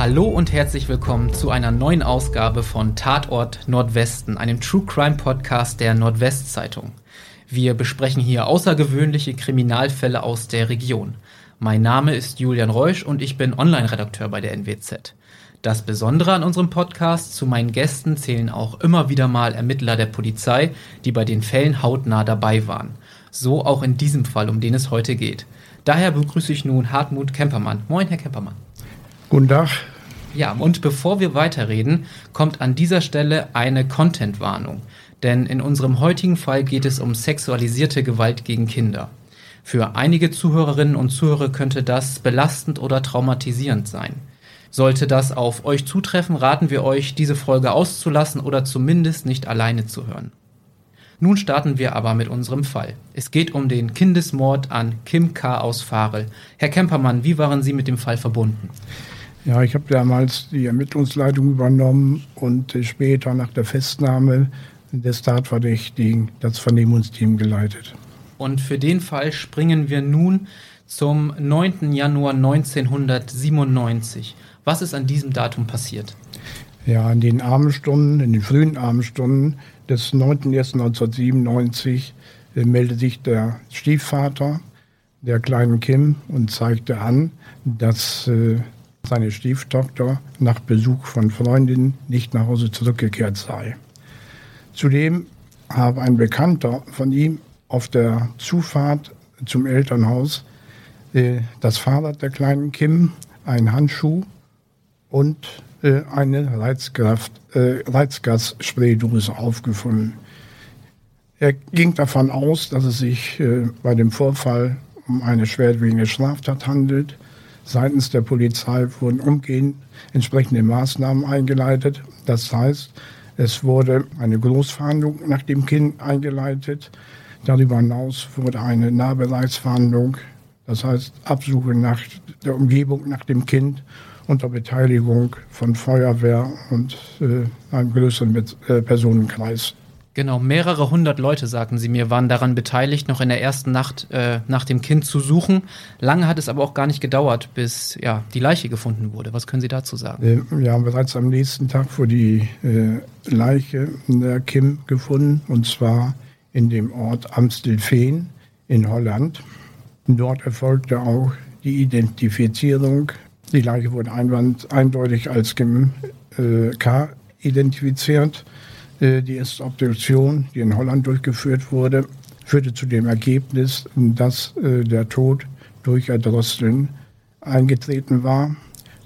Hallo und herzlich willkommen zu einer neuen Ausgabe von Tatort Nordwesten, einem True Crime Podcast der Nordwestzeitung. Wir besprechen hier außergewöhnliche Kriminalfälle aus der Region. Mein Name ist Julian Reusch und ich bin Online-Redakteur bei der NWZ. Das Besondere an unserem Podcast, zu meinen Gästen zählen auch immer wieder mal Ermittler der Polizei, die bei den Fällen hautnah dabei waren. So auch in diesem Fall, um den es heute geht. Daher begrüße ich nun Hartmut Kempermann. Moin, Herr Kempermann. Guten Tag. Ja, und bevor wir weiterreden, kommt an dieser Stelle eine Content-Warnung. Denn in unserem heutigen Fall geht es um sexualisierte Gewalt gegen Kinder. Für einige Zuhörerinnen und Zuhörer könnte das belastend oder traumatisierend sein. Sollte das auf euch zutreffen, raten wir euch, diese Folge auszulassen oder zumindest nicht alleine zu hören. Nun starten wir aber mit unserem Fall. Es geht um den Kindesmord an Kim K. aus Farel. Herr Kempermann, wie waren Sie mit dem Fall verbunden? Ja, ich habe damals die Ermittlungsleitung übernommen und später nach der Festnahme des Tatverdächtigen das Vernehmungsteam geleitet. Und für den Fall springen wir nun zum 9. Januar 1997. Was ist an diesem Datum passiert? Ja, in den Abendstunden, in den frühen Abendstunden des 9.1.1997 äh, meldete sich der Stiefvater der kleinen Kim und zeigte an, dass äh, seine Stieftochter nach Besuch von Freundinnen nicht nach Hause zurückgekehrt sei. Zudem habe ein Bekannter von ihm auf der Zufahrt zum Elternhaus äh, das Fahrrad der kleinen Kim, einen Handschuh und äh, eine Reizkraft, äh, Reizgasspraydose aufgefunden. Er ging davon aus, dass es sich äh, bei dem Vorfall um eine schwerwiegende Straftat handelt. Seitens der Polizei wurden umgehend entsprechende Maßnahmen eingeleitet. Das heißt, es wurde eine Großfahndung nach dem Kind eingeleitet. Darüber hinaus wurde eine Nahbereichsfahndung, das heißt Absuche nach der Umgebung nach dem Kind unter Beteiligung von Feuerwehr und äh, einem größeren äh, Personenkreis. Genau, mehrere hundert Leute, sagten Sie mir, waren daran beteiligt, noch in der ersten Nacht äh, nach dem Kind zu suchen. Lange hat es aber auch gar nicht gedauert, bis ja, die Leiche gefunden wurde. Was können Sie dazu sagen? Äh, wir haben bereits am nächsten Tag vor die äh, Leiche der Kim gefunden, und zwar in dem Ort Amstelveen in Holland. Dort erfolgte auch die Identifizierung die Leiche wurde einwand, eindeutig als Kim äh, K identifiziert. Äh, die erste Obduktion, die in Holland durchgeführt wurde, führte zu dem Ergebnis, dass äh, der Tod durch Erdrosseln eingetreten war.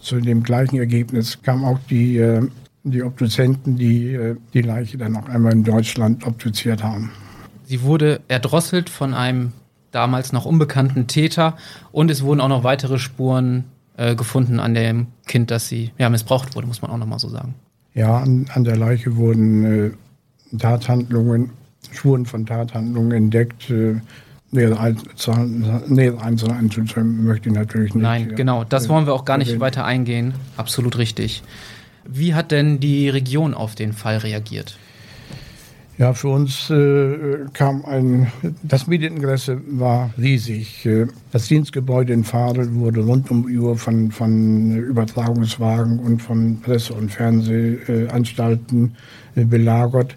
Zu dem gleichen Ergebnis kam auch die, äh, die Obduzenten, die die Leiche dann noch einmal in Deutschland obduziert haben. Sie wurde erdrosselt von einem damals noch unbekannten Täter und es wurden auch noch weitere Spuren äh, gefunden an dem Kind, dass sie ja, missbraucht wurde, muss man auch nochmal so sagen. Ja, an, an der Leiche wurden äh, Tathandlungen, Spuren von Tathandlungen entdeckt. Äh, nähere Einzelne einzuzählen möchte ich natürlich nicht. Nein, genau, das wollen wir auch gar nicht erwähnen. weiter eingehen. Absolut richtig. Wie hat denn die Region auf den Fall reagiert? Ja, für uns äh, kam ein, das Medieninteresse war riesig. Äh, das Dienstgebäude in Fadel wurde rund um die Uhr von, von Übertragungswagen und von Presse- und Fernsehanstalten äh, belagert.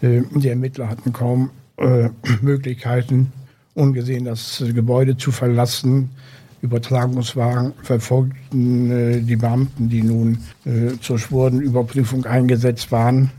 Äh, die Ermittler hatten kaum äh, Möglichkeiten, ungesehen das Gebäude zu verlassen. Übertragungswagen verfolgten äh, die Beamten, die nun zur Spurenüberprüfung eingesetzt waren.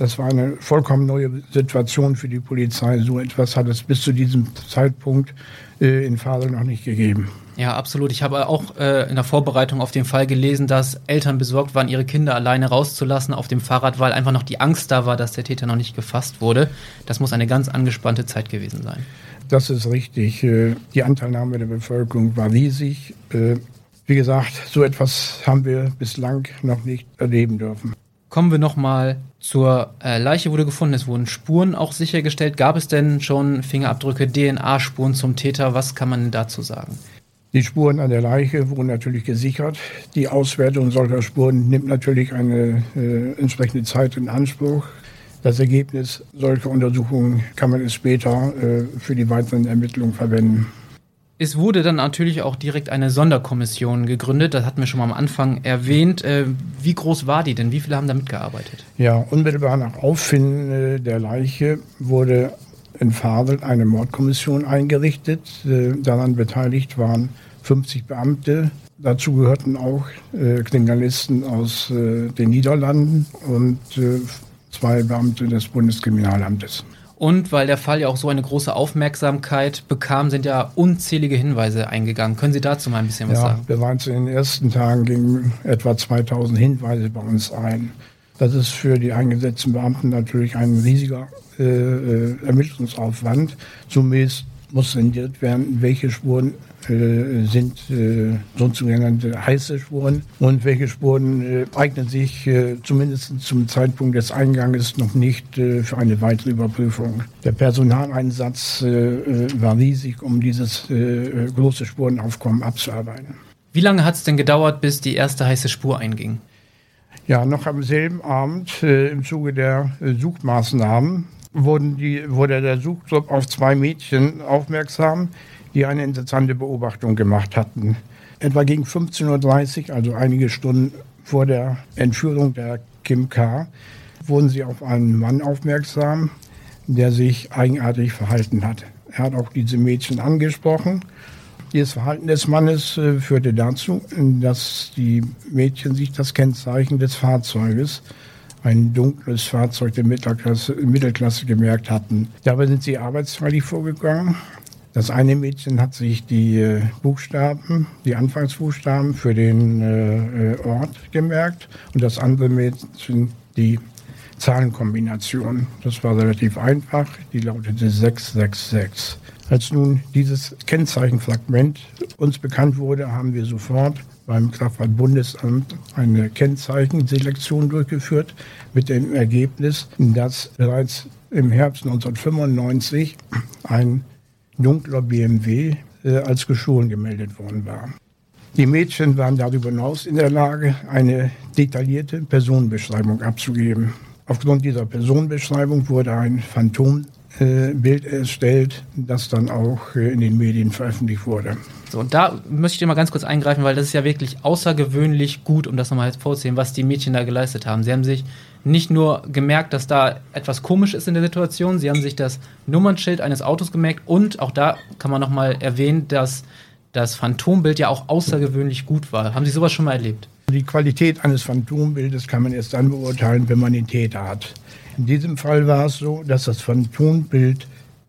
Das war eine vollkommen neue Situation für die Polizei. So etwas hat es bis zu diesem Zeitpunkt äh, in Fasel noch nicht gegeben. Ja, absolut. Ich habe auch äh, in der Vorbereitung auf den Fall gelesen, dass Eltern besorgt waren, ihre Kinder alleine rauszulassen auf dem Fahrrad, weil einfach noch die Angst da war, dass der Täter noch nicht gefasst wurde. Das muss eine ganz angespannte Zeit gewesen sein. Das ist richtig. Äh, die Anteilnahme der Bevölkerung war riesig. Äh, wie gesagt, so etwas haben wir bislang noch nicht erleben dürfen. Kommen wir nochmal zur äh, Leiche wurde gefunden, es wurden Spuren auch sichergestellt. Gab es denn schon Fingerabdrücke, DNA-Spuren zum Täter? Was kann man dazu sagen? Die Spuren an der Leiche wurden natürlich gesichert. Die Auswertung solcher Spuren nimmt natürlich eine äh, entsprechende Zeit in Anspruch. Das Ergebnis solcher Untersuchungen kann man später äh, für die weiteren Ermittlungen verwenden. Es wurde dann natürlich auch direkt eine Sonderkommission gegründet. Das hatten wir schon mal am Anfang erwähnt. Äh, wie groß war die denn? Wie viele haben da mitgearbeitet? Ja, unmittelbar nach Auffinden äh, der Leiche wurde in Fadel eine Mordkommission eingerichtet. Äh, daran beteiligt waren 50 Beamte. Dazu gehörten auch Kriminalisten aus den Niederlanden und zwei Beamte des Bundeskriminalamtes. Und weil der Fall ja auch so eine große Aufmerksamkeit bekam, sind ja unzählige Hinweise eingegangen. Können Sie dazu mal ein bisschen was ja, sagen? Wir waren in den ersten Tagen gegen etwa 2000 Hinweise bei uns ein. Das ist für die eingesetzten Beamten natürlich ein riesiger äh, äh Ermittlungsaufwand. Zumindest muss sendiert werden, welche Spuren äh, sind äh, sogenannte heiße Spuren und welche Spuren äh, eignen sich äh, zumindest zum Zeitpunkt des Einganges noch nicht äh, für eine weitere Überprüfung. Der Personaleinsatz äh, war riesig, um dieses große Spurenaufkommen abzuarbeiten. Wie lange hat es denn gedauert, bis die erste heiße Spur einging? Ja, noch am selben Abend im Zuge der Suchmaßnahmen wurden die, wurde der Suchtrupp auf zwei Mädchen aufmerksam, die eine interessante Beobachtung gemacht hatten. Etwa gegen 15.30 Uhr, also einige Stunden vor der Entführung der Kim K., wurden sie auf einen Mann aufmerksam, der sich eigenartig verhalten hat. Er hat auch diese Mädchen angesprochen. Dieses Verhalten des Mannes äh, führte dazu, dass die Mädchen sich das Kennzeichen des Fahrzeuges ein dunkles Fahrzeug der Mittelklasse, Mittelklasse gemerkt hatten. Dabei sind sie arbeitsfreilich vorgegangen. Das eine Mädchen hat sich die äh, Buchstaben, die Anfangsbuchstaben für den äh, äh, Ort gemerkt und das andere Mädchen die Zahlenkombination. Das war relativ einfach. Die lautete 666. Als nun dieses Kennzeichenfragment uns bekannt wurde, haben wir sofort beim Kraftfahrtbundesamt eine Kennzeichenselektion durchgeführt mit dem Ergebnis, dass bereits im Herbst 1995 ein dunkler BMW äh, als gestohlen gemeldet worden war. Die Mädchen waren darüber hinaus in der Lage, eine detaillierte Personenbeschreibung abzugeben. Aufgrund dieser Personenbeschreibung wurde ein Phantom äh, erstellt, das dann auch äh, in den Medien veröffentlicht wurde. So, und da möchte ich dir mal ganz kurz eingreifen, weil das ist ja wirklich außergewöhnlich gut, um das nochmal hervorzuheben, was die Mädchen da geleistet haben. Sie haben sich nicht nur gemerkt, dass da etwas komisch ist in der Situation, sie haben sich das Nummernschild eines Autos gemerkt und auch da kann man nochmal erwähnen, dass das Phantombild ja auch außergewöhnlich gut war. Haben Sie sowas schon mal erlebt? Die Qualität eines Phantombildes kann man erst dann beurteilen, wenn man den Täter hat. In diesem Fall war es so, dass das Phantombild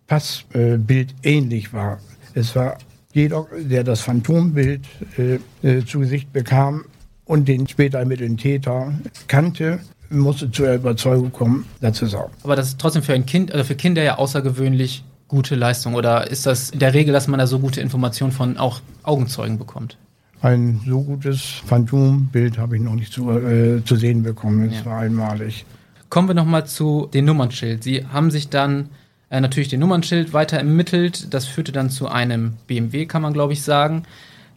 Passbild äh, ähnlich war. Es war jeder, der das Phantombild äh, äh, zu Gesicht bekam und den später ermittelten Täter kannte, musste zur Überzeugung kommen, ist auch. Aber das ist trotzdem für ein Kind, also für Kinder ja außergewöhnlich gute Leistung. Oder ist das in der Regel, dass man da so gute Informationen von auch Augenzeugen bekommt? Ein so gutes Phantombild habe ich noch nicht zu, äh, zu sehen bekommen. Es ja. war einmalig. Kommen wir nochmal zu dem Nummernschild. Sie haben sich dann äh, natürlich den Nummernschild weiter ermittelt. Das führte dann zu einem BMW, kann man glaube ich sagen.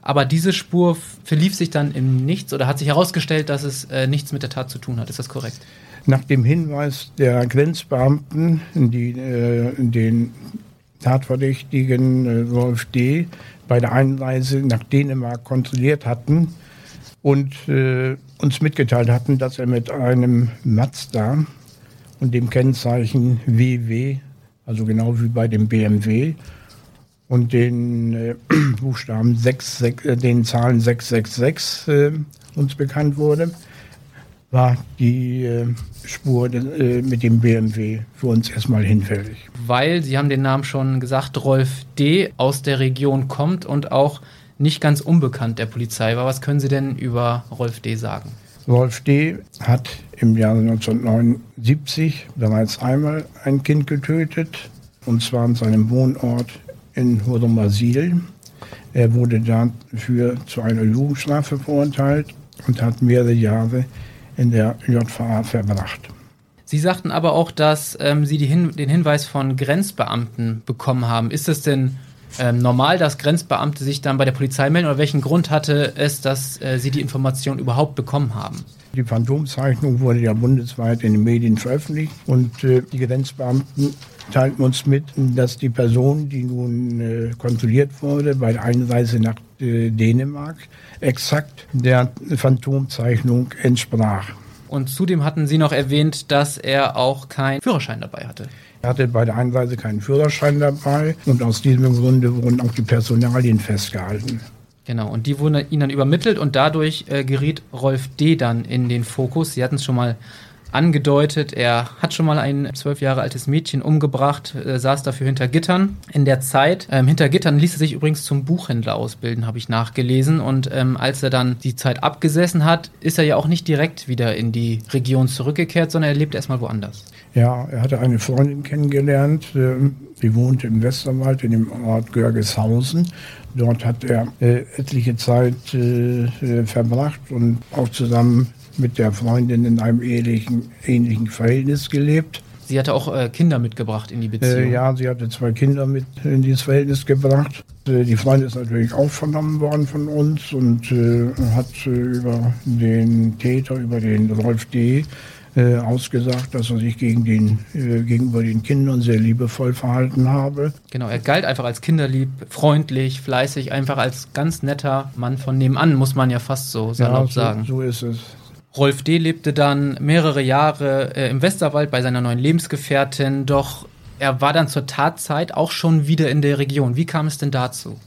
Aber diese Spur verlief sich dann im Nichts oder hat sich herausgestellt, dass es äh, nichts mit der Tat zu tun hat. Ist das korrekt? Nach dem Hinweis der Grenzbeamten, die äh, den Tatverdächtigen äh, Wolf D. bei der Einreise nach Dänemark kontrolliert hatten, und äh, uns mitgeteilt hatten, dass er mit einem Mazda und dem Kennzeichen WW, also genau wie bei dem BMW, und den äh, Buchstaben 6, 6, äh, den Zahlen 666 äh, uns bekannt wurde, war die äh, Spur äh, mit dem BMW für uns erstmal hinfällig. Weil, Sie haben den Namen schon gesagt, Rolf D. aus der Region kommt und auch nicht ganz unbekannt der Polizei war. Was können Sie denn über Rolf D. sagen? Rolf D. hat im Jahre 1979 bereits einmal ein Kind getötet, und zwar an seinem Wohnort in Hurmasil. Er wurde dafür zu einer Jugendstrafe verurteilt und hat mehrere Jahre in der JVA verbracht. Sie sagten aber auch, dass ähm, Sie Hin den Hinweis von Grenzbeamten bekommen haben. Ist das denn ähm, normal, dass Grenzbeamte sich dann bei der Polizei melden oder welchen Grund hatte es, dass äh, sie die Information überhaupt bekommen haben? Die Phantomzeichnung wurde ja bundesweit in den Medien veröffentlicht und äh, die Grenzbeamten teilten uns mit, dass die Person, die nun äh, kontrolliert wurde bei der Einreise nach äh, Dänemark, exakt der Phantomzeichnung entsprach. Und zudem hatten Sie noch erwähnt, dass er auch keinen Führerschein dabei hatte. Er hatte bei der Einreise keinen Führerschein dabei und aus diesem Grunde wurden auch die Personalien festgehalten. Genau, und die wurden ihnen dann übermittelt und dadurch äh, geriet Rolf D. dann in den Fokus. Sie hatten es schon mal angedeutet, er hat schon mal ein zwölf Jahre altes Mädchen umgebracht, äh, saß dafür hinter Gittern. In der Zeit, ähm, hinter Gittern ließ er sich übrigens zum Buchhändler ausbilden, habe ich nachgelesen. Und ähm, als er dann die Zeit abgesessen hat, ist er ja auch nicht direkt wieder in die Region zurückgekehrt, sondern er lebt erstmal woanders. Ja, er hatte eine Freundin kennengelernt, äh, die wohnte im Westerwald in dem Ort Görgeshausen. Dort hat er äh, etliche Zeit äh, äh, verbracht und auch zusammen mit der Freundin in einem ähnlichen, ähnlichen Verhältnis gelebt. Sie hatte auch äh, Kinder mitgebracht in die Beziehung. Äh, ja, sie hatte zwei Kinder mit in dieses Verhältnis gebracht. Äh, die Freundin ist natürlich auch vernommen worden von uns und äh, hat äh, über den Täter, über den Rolf D., äh, ausgesagt, dass er sich gegen den, gegenüber den Kindern sehr liebevoll verhalten habe. Genau, er galt einfach als kinderlieb, freundlich, fleißig, einfach als ganz netter Mann von nebenan, muss man ja fast so salopp ja, so, sagen. So ist es. Rolf D. lebte dann mehrere Jahre äh, im Westerwald bei seiner neuen Lebensgefährtin, doch er war dann zur Tatzeit auch schon wieder in der Region. Wie kam es denn dazu?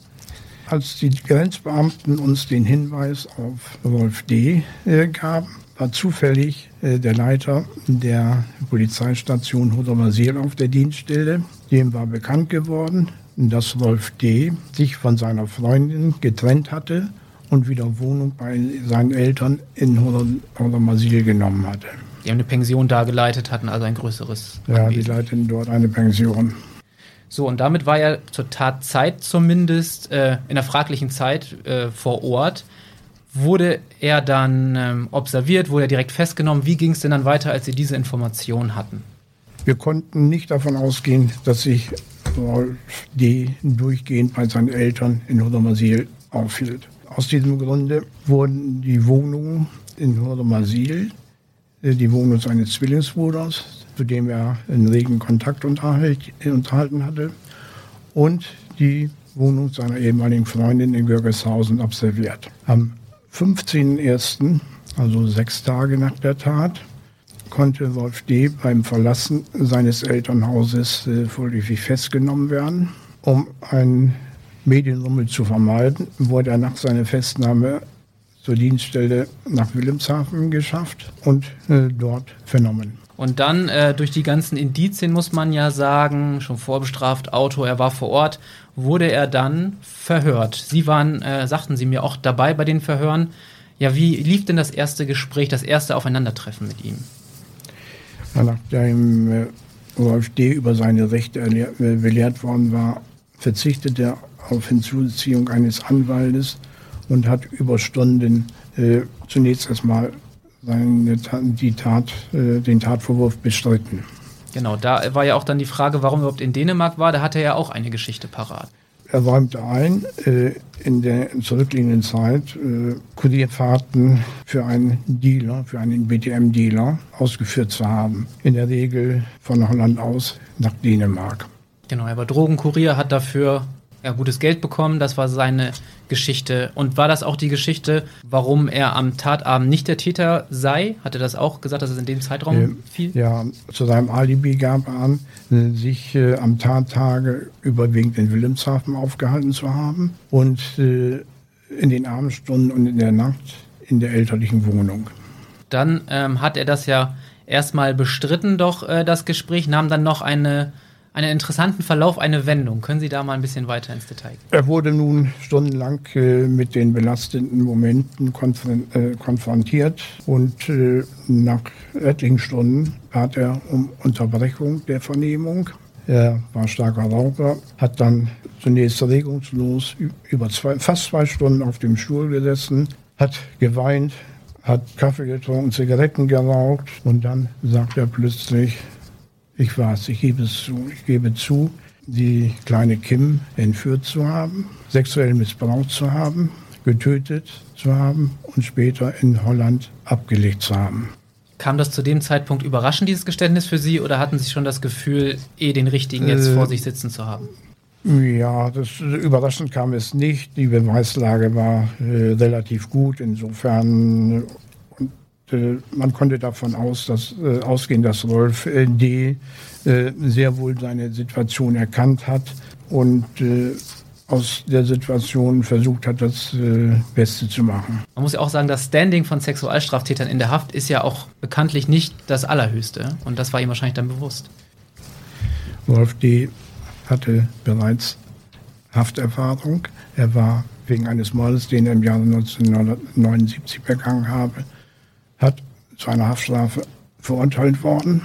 Als die Grenzbeamten uns den Hinweis auf Rolf D. Äh, gaben, war zufällig äh, der Leiter der Polizeistation Hodermaseel auf der Dienststelle. Dem war bekannt geworden, dass Rolf D. sich von seiner Freundin getrennt hatte und wieder Wohnung bei seinen Eltern in Hodermasil genommen hatte. Die haben eine Pension da geleitet, hatten also ein größeres. Ja, Anwesen. die leiteten dort eine Pension. So, und damit war er zur Tatzeit zumindest äh, in der fraglichen Zeit äh, vor Ort. Wurde er dann ähm, observiert, wurde er direkt festgenommen? Wie ging es denn dann weiter, als Sie diese Information hatten? Wir konnten nicht davon ausgehen, dass sich Rolf D. durchgehend bei seinen Eltern in Hodermasil aufhielt. Aus diesem Grunde wurden die Wohnungen in Hurmasil, äh, die Wohnung seines Zwillingsbruders, zu dem er einen regen Kontakt unterhalten hatte, und die Wohnung seiner ehemaligen Freundin in Görgeshausen observiert. Am 15.01., also sechs Tage nach der Tat, konnte Wolf D. beim Verlassen seines Elternhauses äh, vorläufig festgenommen werden, um einen Medienrummel zu vermeiden, wurde er nach seiner Festnahme zur Dienststelle nach Wilhelmshaven geschafft und äh, dort vernommen. Und dann äh, durch die ganzen Indizien muss man ja sagen, schon vorbestraft, Auto, er war vor Ort, wurde er dann verhört. Sie waren, äh, sagten Sie mir, auch dabei bei den Verhören. Ja, wie lief denn das erste Gespräch, das erste Aufeinandertreffen mit ihm? Nachdem äh, D. über seine Rechte äh, belehrt worden war, verzichtete er auf Hinzuziehung eines Anwaltes und hat über Stunden äh, zunächst erstmal seine, die Tat, äh, den Tatvorwurf bestritten. Genau, da war ja auch dann die Frage, warum er überhaupt in Dänemark war. Da hatte er ja auch eine Geschichte parat. Er räumte ein, äh, in der zurückliegenden Zeit äh, Kurierfahrten für einen Dealer, für einen BTM-Dealer ausgeführt zu haben. In der Regel von Holland aus nach Dänemark. Genau, er war Drogenkurier, hat dafür ja, gutes Geld bekommen. Das war seine Geschichte. Und war das auch die Geschichte, warum er am Tatabend nicht der Täter sei? Hat er das auch gesagt, dass es in dem Zeitraum äh, fiel? Ja, zu seinem Alibi gab er an, sich äh, am Tattage überwiegend in Wilhelmshaven aufgehalten zu haben und äh, in den Abendstunden und in der Nacht in der elterlichen Wohnung. Dann ähm, hat er das ja erstmal bestritten, doch äh, das Gespräch nahm dann noch eine einen interessanten Verlauf, eine Wendung. Können Sie da mal ein bisschen weiter ins Detail gehen? Er wurde nun stundenlang äh, mit den belastenden Momenten äh, konfrontiert und äh, nach etlichen Stunden bat er um Unterbrechung der Vernehmung. Er war starker Raucher, hat dann zunächst regungslos über zwei, fast zwei Stunden auf dem Stuhl gesessen, hat geweint, hat Kaffee getrunken, Zigaretten geraucht und dann sagt er plötzlich, ich weiß, ich gebe es zu, ich gebe zu, die kleine Kim entführt zu haben, sexuell missbraucht zu haben, getötet zu haben und später in Holland abgelegt zu haben. Kam das zu dem Zeitpunkt überraschend, dieses Geständnis für Sie, oder hatten Sie schon das Gefühl, eh den Richtigen jetzt äh, vor sich sitzen zu haben? Ja, das überraschend kam es nicht. Die Beweislage war äh, relativ gut. Insofern man konnte davon aus, dass, äh, ausgehen, dass Rolf äh, D. Äh, sehr wohl seine Situation erkannt hat und äh, aus der Situation versucht hat, das Beste zu machen. Man muss ja auch sagen, das Standing von Sexualstraftätern in der Haft ist ja auch bekanntlich nicht das allerhöchste. Und das war ihm wahrscheinlich dann bewusst. Rolf D hatte bereits Hafterfahrung. Er war wegen eines Mordes, den er im Jahre 1979 begangen habe, zu einer Haftstrafe verurteilt worden.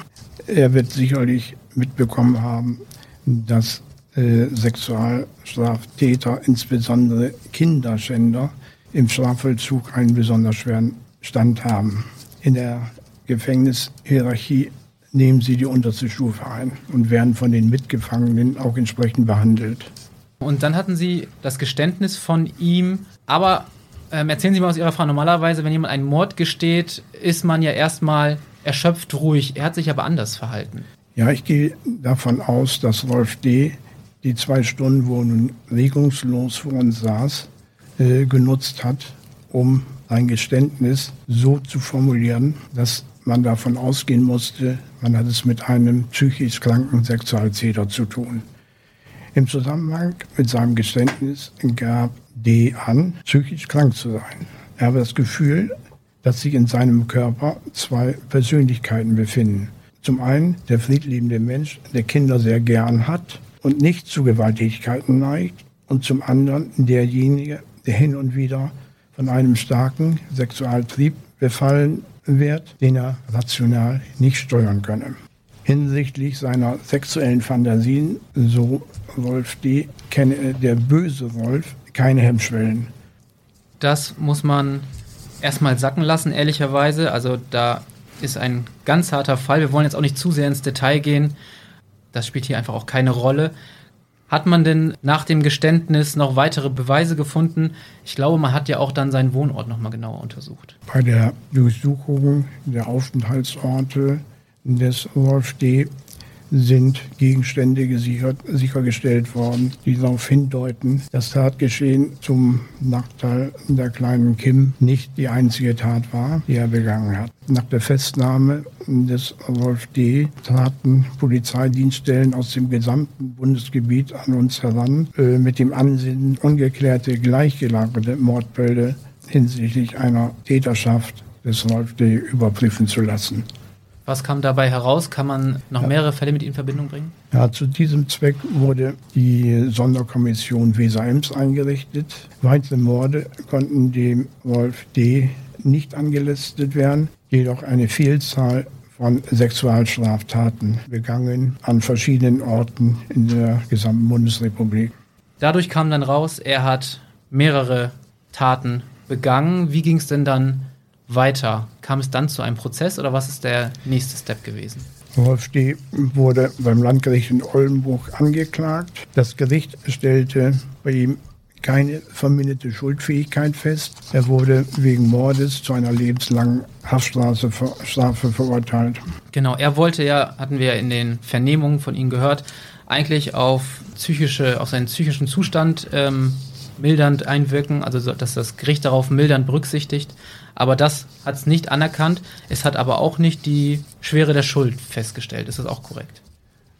Er wird sicherlich mitbekommen haben, dass äh, Sexualstraftäter, insbesondere Kinderschänder, im Strafvollzug einen besonders schweren Stand haben. In der Gefängnishierarchie nehmen sie die unterste Stufe ein und werden von den Mitgefangenen auch entsprechend behandelt. Und dann hatten Sie das Geständnis von ihm, aber ähm, erzählen Sie mal aus Ihrer Frau, normalerweise, wenn jemand einen Mord gesteht, ist man ja erstmal erschöpft ruhig. Er hat sich aber anders verhalten. Ja, ich gehe davon aus, dass Rolf D. die zwei Stunden, wo er nun regungslos vor uns saß, äh, genutzt hat, um ein Geständnis so zu formulieren, dass man davon ausgehen musste, man hat es mit einem psychisch kranken Sexualtäter zu tun. Im Zusammenhang mit seinem Geständnis gab D an, psychisch krank zu sein. Er habe das Gefühl, dass sich in seinem Körper zwei Persönlichkeiten befinden. Zum einen der friedliebende Mensch, der Kinder sehr gern hat und nicht zu Gewalttätigkeiten neigt. Und zum anderen derjenige, der hin und wieder von einem starken Sexualtrieb befallen wird, den er rational nicht steuern könne. Hinsichtlich seiner sexuellen Fantasien, so Wolf D., kenne der böse Wolf keine Hemmschwellen. Das muss man erstmal sacken lassen, ehrlicherweise. Also da ist ein ganz harter Fall. Wir wollen jetzt auch nicht zu sehr ins Detail gehen. Das spielt hier einfach auch keine Rolle. Hat man denn nach dem Geständnis noch weitere Beweise gefunden? Ich glaube, man hat ja auch dann seinen Wohnort nochmal genauer untersucht. Bei der Durchsuchung der Aufenthaltsorte des Wolf D sind Gegenstände gesichert, sichergestellt worden, die darauf hindeuten, das Tatgeschehen zum Nachteil der kleinen Kim nicht die einzige Tat war, die er begangen hat. Nach der Festnahme des Wolf D. traten Polizeidienststellen aus dem gesamten Bundesgebiet an uns heran, äh, mit dem Ansinnen, ungeklärte, gleichgelagerte Mordbälle hinsichtlich einer Täterschaft des Wolf D. überprüfen zu lassen. Was kam dabei heraus? Kann man noch mehrere Fälle mit Ihnen in Verbindung bringen? Ja, zu diesem Zweck wurde die Sonderkommission Weser-Ems eingerichtet. Weitere Morde konnten dem Wolf D. nicht angelistet werden, jedoch eine Vielzahl von Sexualstraftaten begangen an verschiedenen Orten in der gesamten Bundesrepublik. Dadurch kam dann raus, er hat mehrere Taten begangen. Wie ging es denn dann weiter? Kam es dann zu einem Prozess oder was ist der nächste Step gewesen? Wolf D. wurde beim Landgericht in Oldenburg angeklagt. Das Gericht stellte bei ihm keine verminderte Schuldfähigkeit fest. Er wurde wegen Mordes zu einer lebenslangen Haftstrafe verurteilt. Genau, er wollte ja, hatten wir in den Vernehmungen von ihm gehört, eigentlich auf psychische, auf seinen psychischen Zustand ähm, mildernd einwirken, also dass das Gericht darauf mildernd berücksichtigt. Aber das hat es nicht anerkannt. Es hat aber auch nicht die Schwere der Schuld festgestellt. Ist das auch korrekt?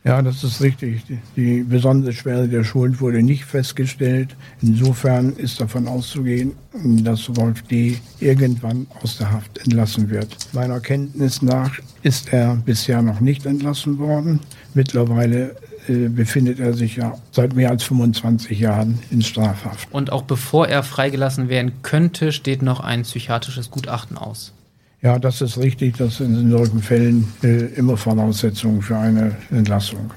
Ja, das ist richtig. Die besondere Schwere der Schuld wurde nicht festgestellt. Insofern ist davon auszugehen, dass Wolf D. irgendwann aus der Haft entlassen wird. Meiner Kenntnis nach ist er bisher noch nicht entlassen worden. Mittlerweile äh, befindet er sich ja seit mehr als 25 Jahren in Strafhaft. Und auch bevor er freigelassen werden könnte, steht noch ein psychiatrisches Gutachten aus. Ja, das ist richtig. Das sind in solchen Fällen äh, immer Voraussetzungen für eine Entlassung.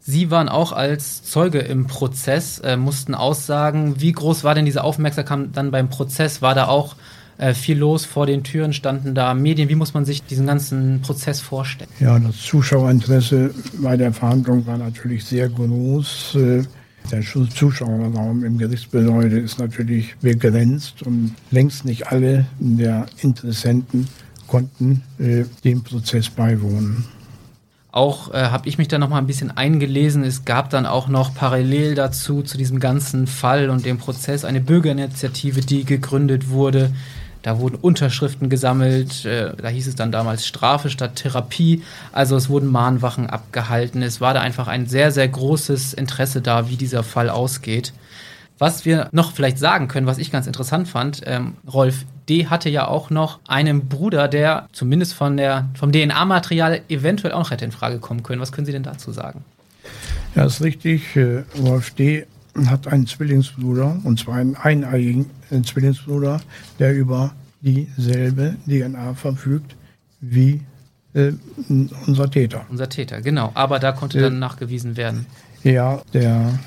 Sie waren auch als Zeuge im Prozess, äh, mussten aussagen. Wie groß war denn diese Aufmerksamkeit dann beim Prozess? War da auch äh, viel los. Vor den Türen standen da Medien. Wie muss man sich diesen ganzen Prozess vorstellen? Ja, das Zuschauerinteresse bei der Verhandlung war natürlich sehr groß. Äh, der Zuschauerraum im Gerichtsgebäude ist natürlich begrenzt und längst nicht alle der Interessenten konnten äh, dem Prozess beiwohnen. Auch äh, habe ich mich da noch mal ein bisschen eingelesen. Es gab dann auch noch parallel dazu, zu diesem ganzen Fall und dem Prozess, eine Bürgerinitiative, die gegründet wurde. Da wurden Unterschriften gesammelt. Äh, da hieß es dann damals Strafe statt Therapie. Also es wurden Mahnwachen abgehalten. Es war da einfach ein sehr, sehr großes Interesse da, wie dieser Fall ausgeht. Was wir noch vielleicht sagen können, was ich ganz interessant fand, ähm, Rolf D. hatte ja auch noch einen Bruder, der zumindest von der, vom DNA-Material eventuell auch noch hätte in Frage kommen können. Was können Sie denn dazu sagen? Ja, ist richtig. Äh, Rolf D. hat einen Zwillingsbruder, und zwar einen eineiigen äh, Zwillingsbruder, der über dieselbe DNA verfügt wie äh, unser Täter. Unser Täter, genau. Aber da konnte äh, dann nachgewiesen werden. Ja, der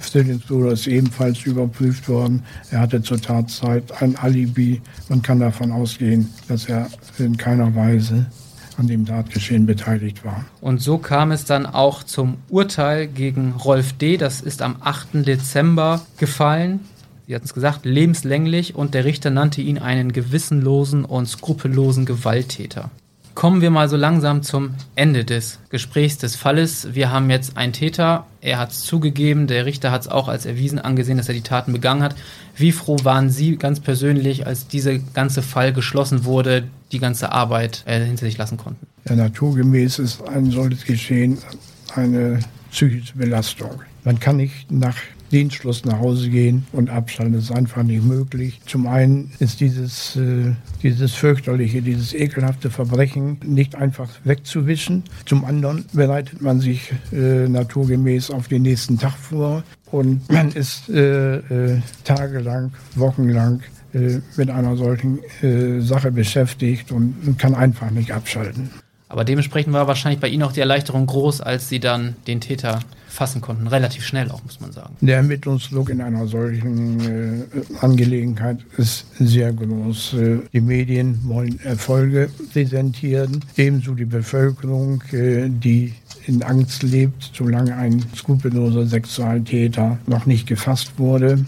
Zwillingsbruder ist ebenfalls überprüft worden. Er hatte zur Tatzeit ein Alibi. Man kann davon ausgehen, dass er in keiner Weise an dem Tatgeschehen beteiligt war. Und so kam es dann auch zum Urteil gegen Rolf D. Das ist am 8. Dezember gefallen. Sie hatten es gesagt, lebenslänglich und der Richter nannte ihn einen gewissenlosen und skrupellosen Gewalttäter. Kommen wir mal so langsam zum Ende des Gesprächs des Falles. Wir haben jetzt einen Täter, er hat es zugegeben, der Richter hat es auch als erwiesen angesehen, dass er die Taten begangen hat. Wie froh waren Sie ganz persönlich, als dieser ganze Fall geschlossen wurde, die ganze Arbeit äh, hinter sich lassen konnten? Ja, naturgemäß ist ein solches Geschehen eine psychische Belastung. Man kann nicht nach Dienstschluss nach Hause gehen und abschalten. Das ist einfach nicht möglich. Zum einen ist dieses, äh, dieses fürchterliche, dieses ekelhafte Verbrechen nicht einfach wegzuwischen. Zum anderen bereitet man sich äh, naturgemäß auf den nächsten Tag vor und man ist äh, äh tagelang, wochenlang mit einer solchen äh, Sache beschäftigt und kann einfach nicht abschalten. Aber dementsprechend war wahrscheinlich bei Ihnen auch die Erleichterung groß, als Sie dann den Täter fassen konnten. Relativ schnell auch, muss man sagen. Der Ermittlungsdruck in einer solchen äh, Angelegenheit ist sehr groß. Äh, die Medien wollen Erfolge präsentieren, ebenso die Bevölkerung, äh, die in Angst lebt, solange ein skrupelloser Sexualtäter noch nicht gefasst wurde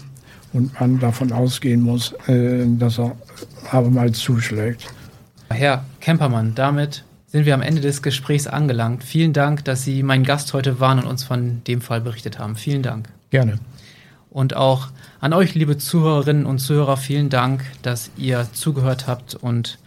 und man davon ausgehen muss, äh, dass er abermals zuschlägt. Herr Kempermann, damit sind wir am Ende des Gesprächs angelangt. Vielen Dank, dass Sie mein Gast heute waren und uns von dem Fall berichtet haben. Vielen Dank. Gerne. Und auch an euch, liebe Zuhörerinnen und Zuhörer, vielen Dank, dass ihr zugehört habt und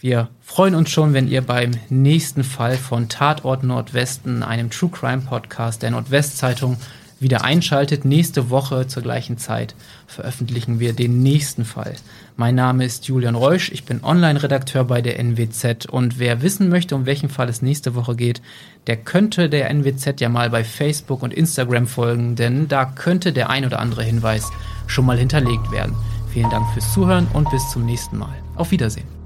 wir freuen uns schon, wenn ihr beim nächsten Fall von Tatort Nordwesten, einem True Crime Podcast der Nordwestzeitung, wieder einschaltet. Nächste Woche zur gleichen Zeit veröffentlichen wir den nächsten Fall. Mein Name ist Julian Reusch, ich bin Online-Redakteur bei der NWZ und wer wissen möchte, um welchen Fall es nächste Woche geht, der könnte der NWZ ja mal bei Facebook und Instagram folgen, denn da könnte der ein oder andere Hinweis schon mal hinterlegt werden. Vielen Dank fürs Zuhören und bis zum nächsten Mal. Auf Wiedersehen.